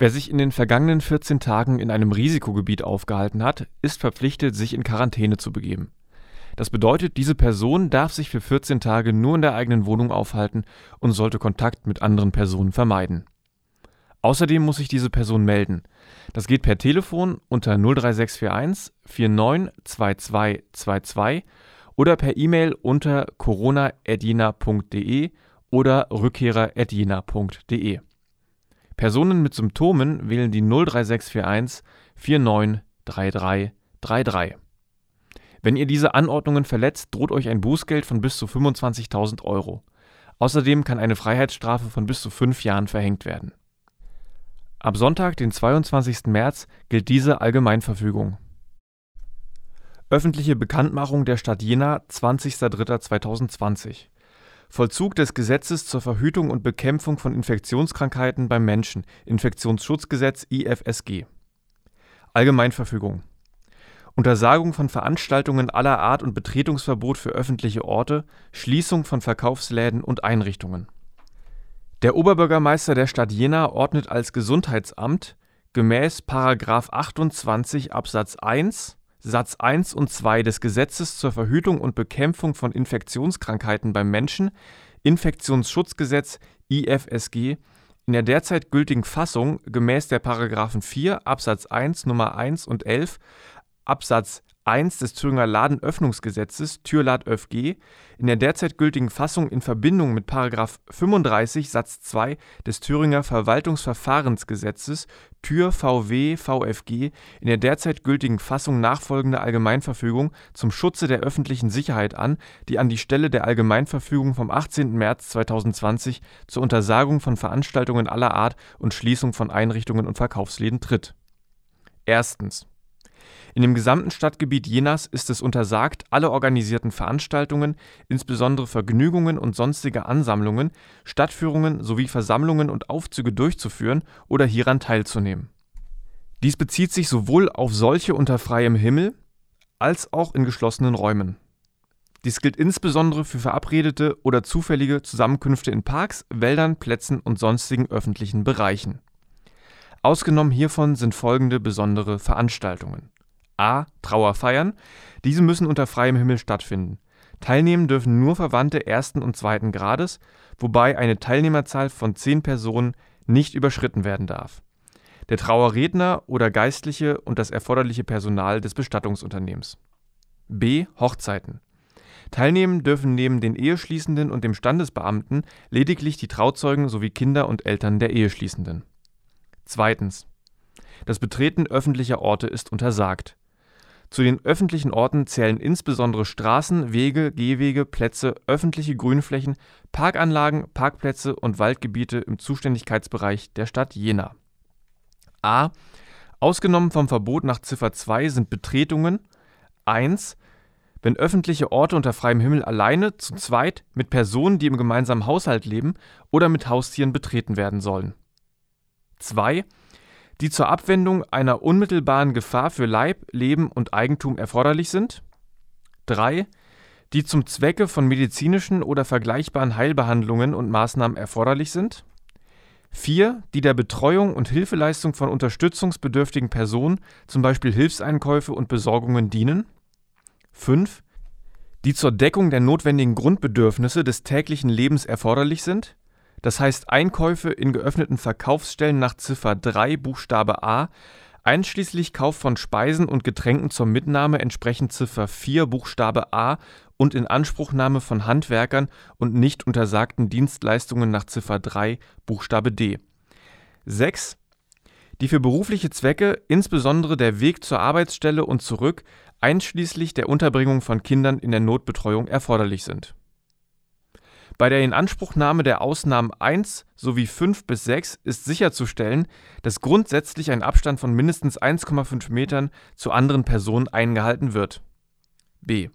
Wer sich in den vergangenen 14 Tagen in einem Risikogebiet aufgehalten hat, ist verpflichtet, sich in Quarantäne zu begeben. Das bedeutet, diese Person darf sich für 14 Tage nur in der eigenen Wohnung aufhalten und sollte Kontakt mit anderen Personen vermeiden. Außerdem muss sich diese Person melden. Das geht per Telefon unter 03641 492222 oder per E-Mail unter corona.jena.de oder rückkehrer.jena.de. Personen mit Symptomen wählen die 03641 493333. Wenn ihr diese Anordnungen verletzt, droht euch ein Bußgeld von bis zu 25.000 Euro. Außerdem kann eine Freiheitsstrafe von bis zu fünf Jahren verhängt werden. Ab Sonntag, den 22. März, gilt diese Allgemeinverfügung. Öffentliche Bekanntmachung der Stadt Jena 20.03.2020 Vollzug des Gesetzes zur Verhütung und Bekämpfung von Infektionskrankheiten beim Menschen. Infektionsschutzgesetz IFSG Allgemeinverfügung. Untersagung von Veranstaltungen aller Art und Betretungsverbot für öffentliche Orte, Schließung von Verkaufsläden und Einrichtungen. Der Oberbürgermeister der Stadt Jena ordnet als Gesundheitsamt gemäß § 28 Absatz 1 Satz 1 und 2 des Gesetzes zur Verhütung und Bekämpfung von Infektionskrankheiten beim Menschen Infektionsschutzgesetz IFSG in der derzeit gültigen Fassung gemäß der § 4 Absatz 1 Nr. 1 und 11 Absatz 1 des Thüringer Ladenöffnungsgesetzes (Türlad ÖffG) in der derzeit gültigen Fassung in Verbindung mit § 35 Satz 2 des Thüringer Verwaltungsverfahrensgesetzes (Tür-VW-VfG) in der derzeit gültigen Fassung nachfolgende Allgemeinverfügung zum Schutze der öffentlichen Sicherheit an, die an die Stelle der Allgemeinverfügung vom 18. März 2020 zur Untersagung von Veranstaltungen aller Art und Schließung von Einrichtungen und Verkaufsläden tritt. Erstens in dem gesamten Stadtgebiet Jenas ist es untersagt, alle organisierten Veranstaltungen, insbesondere Vergnügungen und sonstige Ansammlungen, Stadtführungen sowie Versammlungen und Aufzüge durchzuführen oder hieran teilzunehmen. Dies bezieht sich sowohl auf solche unter freiem Himmel als auch in geschlossenen Räumen. Dies gilt insbesondere für verabredete oder zufällige Zusammenkünfte in Parks, Wäldern, Plätzen und sonstigen öffentlichen Bereichen. Ausgenommen hiervon sind folgende besondere Veranstaltungen a. Trauerfeiern. Diese müssen unter freiem Himmel stattfinden. Teilnehmen dürfen nur Verwandte ersten und zweiten Grades, wobei eine Teilnehmerzahl von zehn Personen nicht überschritten werden darf. Der Trauerredner oder Geistliche und das erforderliche Personal des Bestattungsunternehmens. b. Hochzeiten. Teilnehmen dürfen neben den Eheschließenden und dem Standesbeamten lediglich die Trauzeugen sowie Kinder und Eltern der Eheschließenden. Zweitens. Das Betreten öffentlicher Orte ist untersagt. Zu den öffentlichen Orten zählen insbesondere Straßen, Wege, Gehwege, Plätze, öffentliche Grünflächen, Parkanlagen, Parkplätze und Waldgebiete im Zuständigkeitsbereich der Stadt Jena. a. Ausgenommen vom Verbot nach Ziffer 2 sind Betretungen 1. Wenn öffentliche Orte unter freiem Himmel alleine, zu zweit, mit Personen, die im gemeinsamen Haushalt leben oder mit Haustieren betreten werden sollen. 2 die zur Abwendung einer unmittelbaren Gefahr für Leib, Leben und Eigentum erforderlich sind. 3. Die zum Zwecke von medizinischen oder vergleichbaren Heilbehandlungen und Maßnahmen erforderlich sind. 4. Die der Betreuung und Hilfeleistung von unterstützungsbedürftigen Personen, zum Beispiel Hilfseinkäufe und Besorgungen, dienen. 5. Die zur Deckung der notwendigen Grundbedürfnisse des täglichen Lebens erforderlich sind das heißt Einkäufe in geöffneten Verkaufsstellen nach Ziffer 3 Buchstabe a, einschließlich Kauf von Speisen und Getränken zur Mitnahme entsprechend Ziffer 4 Buchstabe a und Inanspruchnahme von Handwerkern und nicht untersagten Dienstleistungen nach Ziffer 3 Buchstabe d. 6. Die für berufliche Zwecke, insbesondere der Weg zur Arbeitsstelle und zurück, einschließlich der Unterbringung von Kindern in der Notbetreuung erforderlich sind bei der Inanspruchnahme der Ausnahmen 1 sowie 5 bis 6 ist sicherzustellen, dass grundsätzlich ein Abstand von mindestens 1,5 Metern zu anderen Personen eingehalten wird. b.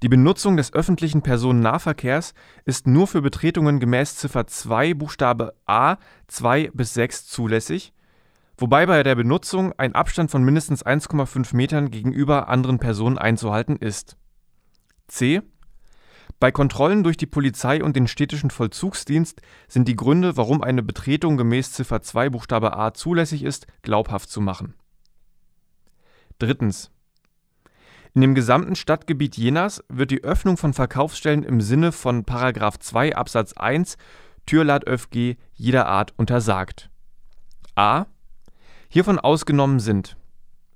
Die Benutzung des öffentlichen Personennahverkehrs ist nur für Betretungen gemäß Ziffer 2 Buchstabe a 2 bis 6 zulässig, wobei bei der Benutzung ein Abstand von mindestens 1,5 Metern gegenüber anderen Personen einzuhalten ist. c Bei Kontrollen durch die Polizei und den städtischen Vollzugsdienst sind die Gründe, warum eine Betretung gemäß Ziffer 2 Buchstabe a zulässig ist, glaubhaft zu machen. In dem gesamten Stadtgebiet Jenas wird die Öffnung von Verkaufsstellen im Sinne von § 2 Absatz 1 Türlat ÖFG jeder Art untersagt. a. Hiervon ausgenommen sind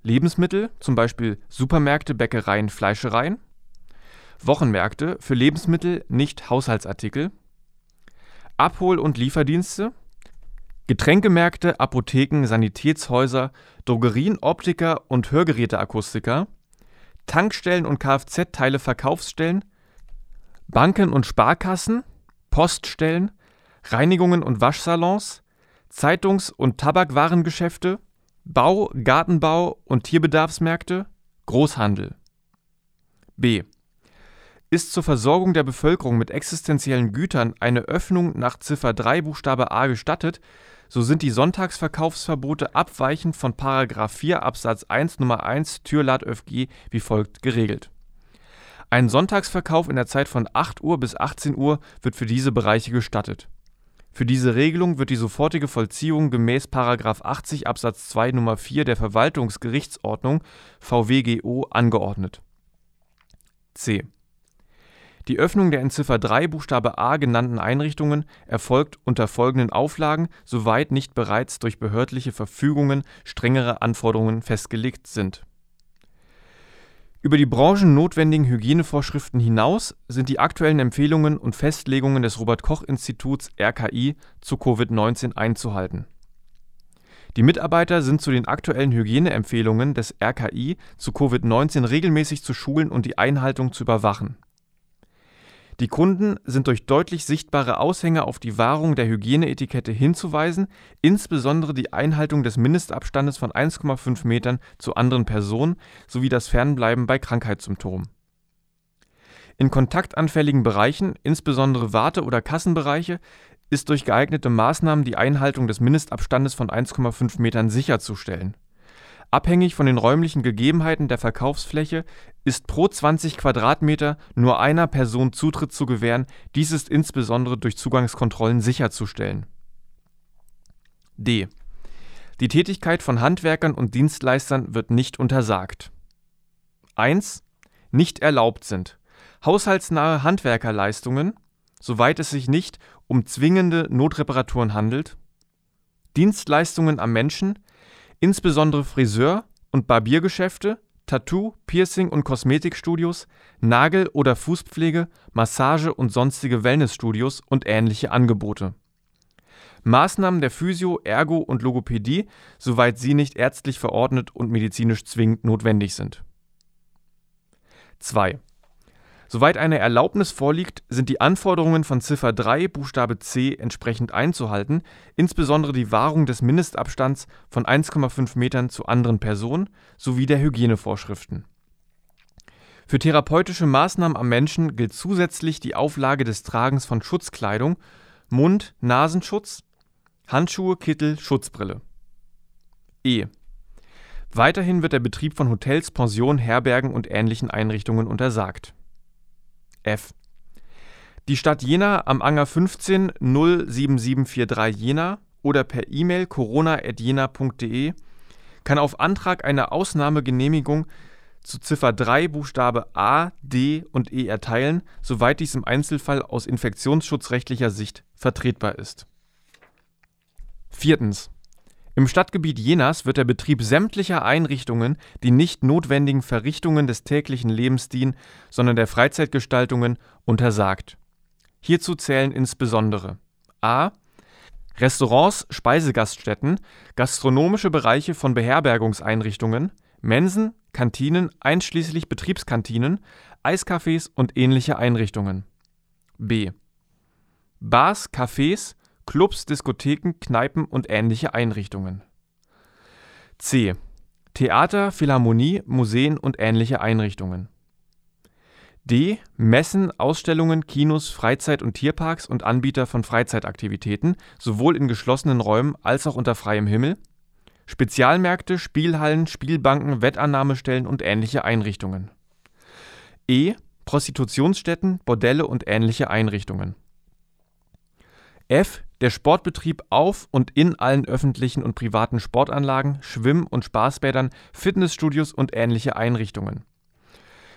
Lebensmittel, zum Beispiel Supermärkte, Bäckereien, Fleischereien Wochenmärkte für Lebensmittel, nicht Haushaltsartikel, Abhol- und Lieferdienste, Getränkemärkte, Apotheken, Sanitätshäuser, Drogerien, Optiker und Hörgeräteakustiker, Tankstellen und Kfz-Teile-Verkaufsstellen, Banken und Sparkassen, Poststellen, Reinigungen und Waschsalons, Zeitungs- und Tabakwarengeschäfte, Bau, Gartenbau und Tierbedarfsmärkte, Großhandel. B ist zur Versorgung der Bevölkerung mit existenziellen Gütern eine Öffnung nach Ziffer 3 Buchstabe a gestattet, so sind die Sonntagsverkaufsverbote abweichend von § 4 Absatz 1 Nr. 1 Türlat ÖFG wie folgt geregelt. Ein Sonntagsverkauf in der Zeit von 8 Uhr bis 18 Uhr wird für diese Bereiche gestattet. Für diese Regelung wird die sofortige Vollziehung gemäß § 80 Absatz 2 Nr. 4 der Verwaltungsgerichtsordnung VWGO angeordnet. C die Öffnung der in Ziffer 3 Buchstabe a genannten Einrichtungen erfolgt unter folgenden Auflagen, soweit nicht bereits durch behördliche Verfügungen strengere Anforderungen festgelegt sind: Über die branchennotwendigen Hygienevorschriften hinaus sind die aktuellen Empfehlungen und Festlegungen des Robert-Koch-Instituts (RKI) zu Covid-19 einzuhalten. Die Mitarbeiter sind zu den aktuellen Hygieneempfehlungen des RKI zu Covid-19 regelmäßig zu schulen und die Einhaltung zu überwachen die Kunden sind durch deutlich sichtbare Aushänge auf die Wahrung der Hygieneetikette hinzuweisen, insbesondere die Einhaltung des Mindestabstandes von 1,5 Metern zu anderen Personen sowie das Fernbleiben bei Krankheitssymptomen. In kontaktanfälligen Bereichen, insbesondere Warte oder Kassenbereiche, ist durch geeignete Maßnahmen die Einhaltung des Mindestabstandes von 1,5 Metern sicherzustellen Abhängig von den räumlichen Gegebenheiten der Verkaufsfläche ist pro 20 Quadratmeter nur einer Person Zutritt zu gewähren, dies ist insbesondere durch Zugangskontrollen sicherzustellen. D: Die Tätigkeit von Handwerkern und Dienstleistern wird nicht untersagt. 1. Nicht erlaubt sind haushaltsnahe Handwerkerleistungen, soweit es sich nicht um zwingende Notreparaturen handelt Dienstleistungen am Menschen Insbesondere Friseur und Barbiergeschäfte, Tattoo -, Piercing - und Kosmetikstudios, Nagel - oder Fußpflege, Massage - und sonstige Wellnessstudios und ähnliche Angebote. Maßnahmen der Physio -, Ergo - und Logopädie, soweit sie nicht ärztlich verordnet und medizinisch zwingend notwendig sind. 2 Soweit eine Erlaubnis vorliegt, sind die Anforderungen von Ziffer 3 Buchstabe c entsprechend einzuhalten, insbesondere die Wahrung des Mindestabstands von 1,5 Metern zu anderen Personen sowie der Hygienevorschriften. Für therapeutische Maßnahmen am Menschen gilt zusätzlich die Auflage des Tragens von Schutzkleidung, Mund-Nasenschutz, Handschuhe, Kittel, Schutzbrille. E. Weiterhin wird der Betrieb von Hotels, Pensionen, Herbergen und ähnlichen Einrichtungen untersagt F. Die Stadt Jena am Anger 15 07743 Jena oder per E-Mail corona.jena.de kann auf Antrag eine Ausnahmegenehmigung zu Ziffer 3 Buchstabe A, D und E erteilen, soweit dies im Einzelfall aus infektionsschutzrechtlicher Sicht vertretbar ist. Viertens. Im Stadtgebiet Jenas wird der Betrieb sämtlicher Einrichtungen, die nicht notwendigen Verrichtungen des täglichen Lebens dienen, sondern der Freizeitgestaltungen, untersagt. Hierzu zählen insbesondere a. Restaurants, Speisegaststätten, gastronomische Bereiche von Beherbergungseinrichtungen, Mensen, Kantinen einschließlich Betriebskantinen, Eiscafés und ähnliche Einrichtungen. b. Bars, Cafés, Clubs, Diskotheken, Kneipen und ähnliche Einrichtungen. C. Theater, Philharmonie, Museen und ähnliche Einrichtungen. D. Messen, Ausstellungen, Kinos, Freizeit- und Tierparks und Anbieter von Freizeitaktivitäten, sowohl in geschlossenen Räumen als auch unter freiem Himmel. Spezialmärkte, Spielhallen, Spielbanken, Wettannahmestellen und ähnliche Einrichtungen. E. Prostitutionsstätten, Bordelle und ähnliche Einrichtungen. f der Sportbetrieb auf und in allen öffentlichen und privaten Sportanlagen, Schwimm und Spaßbädern, Fitnessstudios und ähnliche Einrichtungen.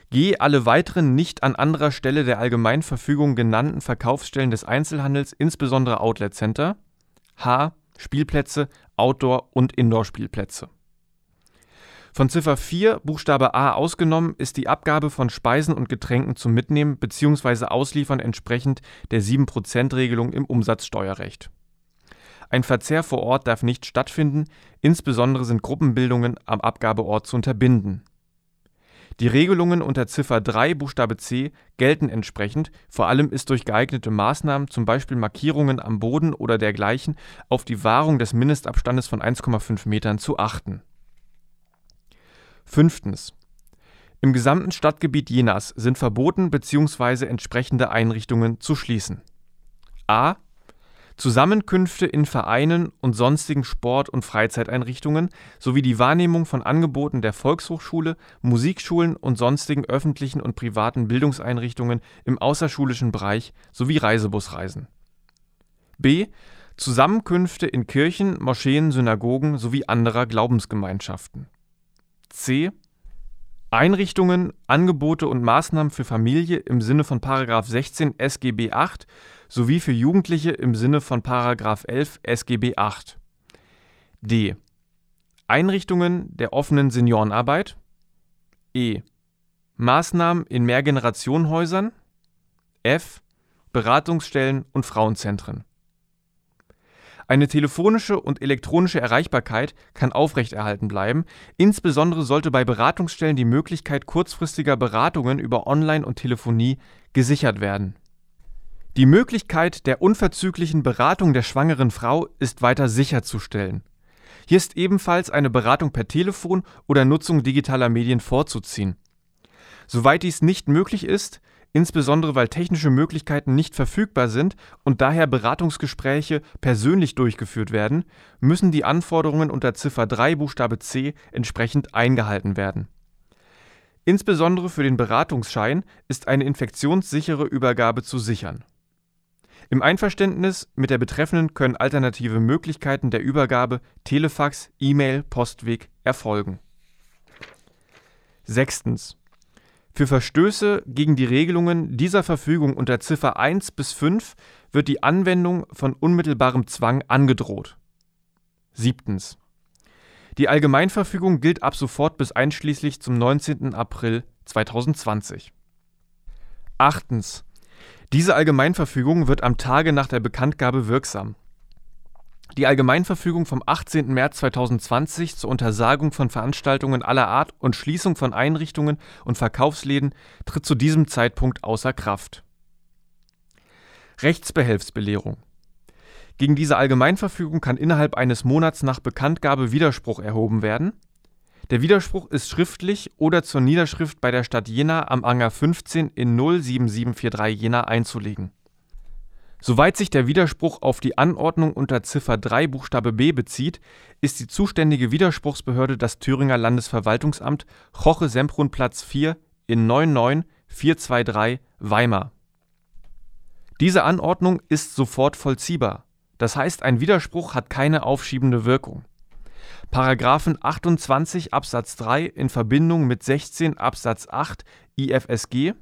g alle weiteren nicht an anderer Stelle der Allgemeinverfügung genannten Verkaufsstellen des Einzelhandels, insbesondere Outlet-Center. h Spielplätze, Outdoor und Indoor-Spielplätze. Von Ziffer 4 Buchstabe a ausgenommen ist die Abgabe von Speisen und Getränken zum Mitnehmen bzw. Ausliefern entsprechend der 7%-Regelung im Umsatzsteuerrecht. Ein Verzehr vor Ort darf nicht stattfinden, insbesondere sind Gruppenbildungen am Abgabeort zu unterbinden. Die Regelungen unter Ziffer 3 Buchstabe c gelten entsprechend, vor allem ist durch geeignete Maßnahmen, zum Beispiel Markierungen am Boden oder dergleichen, auf die Wahrung des Mindestabstandes von 1,5 Metern zu achten. Fünftens. Im gesamten Stadtgebiet Jenas sind verboten bzw. entsprechende Einrichtungen zu schließen: a Zusammenkünfte in Vereinen und sonstigen Sport und Freizeiteinrichtungen sowie die Wahrnehmung von Angeboten der Volkshochschule, Musikschulen und sonstigen öffentlichen und privaten Bildungseinrichtungen im außerschulischen Bereich sowie Reisebusreisen. b Zusammenkünfte in Kirchen, Moscheen, Synagogen sowie anderer Glaubensgemeinschaften. C Einrichtungen, Angebote und Maßnahmen für Familie im Sinne von § 16 SGB VIII sowie für Jugendliche im Sinne von § 11 SGB VIII. d Einrichtungen der offenen Seniorenarbeit. e Maßnahmen in Mehrgenerationenhäusern. f Beratungsstellen und Frauenzentren eine telefonische und elektronische Erreichbarkeit kann aufrechterhalten bleiben, insbesondere sollte bei Beratungsstellen die Möglichkeit kurzfristiger Beratungen über Online und Telefonie gesichert werden. Die Möglichkeit der unverzüglichen Beratung der schwangeren Frau ist weiter sicherzustellen. Hier ist ebenfalls eine Beratung per Telefon oder Nutzung digitaler Medien vorzuziehen. Soweit dies nicht möglich ist insbesondere weil technische Möglichkeiten nicht verfügbar sind und daher Beratungsgespräche persönlich durchgeführt werden, müssen die Anforderungen unter Ziffer 3 Buchstabe c entsprechend eingehalten werden. Insbesondere für den Beratungsschein ist eine infektionssichere Übergabe zu sichern. Im Einverständnis mit der Betreffenden können alternative Möglichkeiten der Übergabe Telefax, E-Mail, Postweg erfolgen. Sechstens für Verstöße gegen die Regelungen dieser Verfügung unter Ziffer 1 bis 5 wird die Anwendung von unmittelbarem Zwang angedroht. Siebtens. Die Allgemeinverfügung gilt ab sofort bis einschließlich zum 19. April 2020. Achtens. Diese Allgemeinverfügung wird am Tage nach der Bekanntgabe wirksam die Allgemeinverfügung vom 18. März 2020 zur Untersagung von Veranstaltungen aller Art und Schließung von Einrichtungen und Verkaufsläden tritt zu diesem Zeitpunkt außer Kraft. Rechtsbehelfsbelehrung Gegen diese Allgemeinverfügung kann innerhalb eines Monats nach Bekanntgabe Widerspruch erhoben werden. Der Widerspruch ist schriftlich oder zur Niederschrift bei der Stadt Jena am Anger 15 in 07743 Jena einzulegen Soweit sich der Widerspruch auf die Anordnung unter Ziffer 3 Buchstabe b bezieht, ist die zuständige Widerspruchsbehörde das Thüringer Landesverwaltungsamt Choche-Semprun-Platz 4 in 99423 Weimar. Diese Anordnung ist sofort vollziehbar, das heißt ein Widerspruch hat keine aufschiebende Wirkung. Paragraphen 28 Absatz 3 in Verbindung mit 16 Absatz 8 IFSG,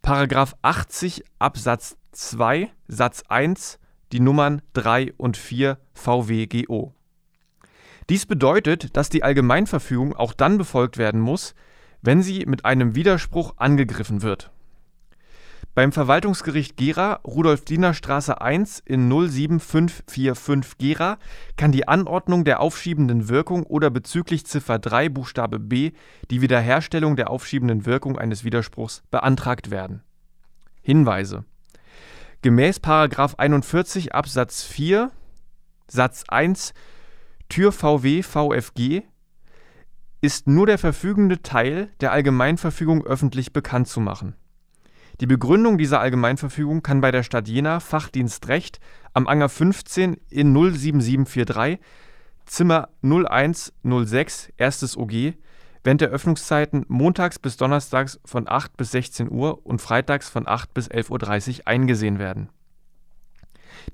Paragraph 80 Absatz 2 Satz 1 die Nummern 3 und 4 VWGO. Dies bedeutet, dass die Allgemeinverfügung auch dann befolgt werden muss, wenn sie mit einem Widerspruch angegriffen wird. Beim Verwaltungsgericht Gera, Rudolf-Diener-Straße 1 in 07545 Gera, kann die Anordnung der aufschiebenden Wirkung oder bezüglich Ziffer 3 Buchstabe b die Wiederherstellung der aufschiebenden Wirkung eines Widerspruchs beantragt werden. Hinweise Gemäß § 41 Absatz 4 Satz 1 Tür VW VfG ist nur der verfügende Teil der Allgemeinverfügung öffentlich bekannt zu machen. Die Begründung dieser Allgemeinverfügung kann bei der Stadt Jena Fachdienst Recht am Anger 15 in 07743 Zimmer 0106 1. OG während der Öffnungszeiten montags bis donnerstags von 8 bis 16 Uhr und freitags von 8 bis 11.30 Uhr eingesehen werden.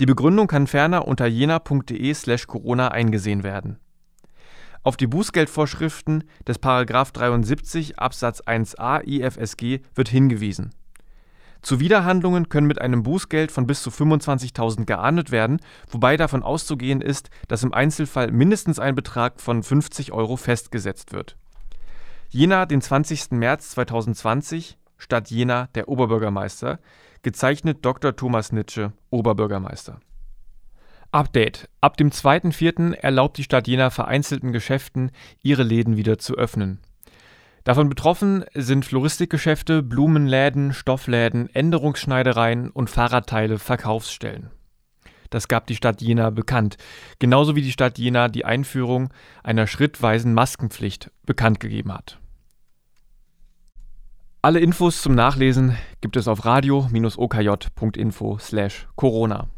Die Begründung kann ferner unter jena.de/corona eingesehen werden. Auf die Bußgeldvorschriften des § 73 Absatz 1a IFSG wird hingewiesen. Zuwiderhandlungen können mit einem Bußgeld von bis zu 25.000 geahndet werden, wobei davon auszugehen ist, dass im Einzelfall mindestens ein Betrag von 50 Euro festgesetzt wird. Jena, den 20. März 2020, Stadt Jena, der Oberbürgermeister, gezeichnet Dr. Thomas Nitsche, Oberbürgermeister. Update: Ab dem 2.4. erlaubt die Stadt Jena vereinzelten Geschäften, ihre Läden wieder zu öffnen. Davon betroffen sind Floristikgeschäfte, Blumenläden, Stoffläden, Änderungsschneidereien und Fahrradteile-Verkaufsstellen. Das gab die Stadt Jena bekannt, genauso wie die Stadt Jena die Einführung einer schrittweisen Maskenpflicht bekannt gegeben hat. Alle Infos zum Nachlesen gibt es auf radio-okj.info/corona.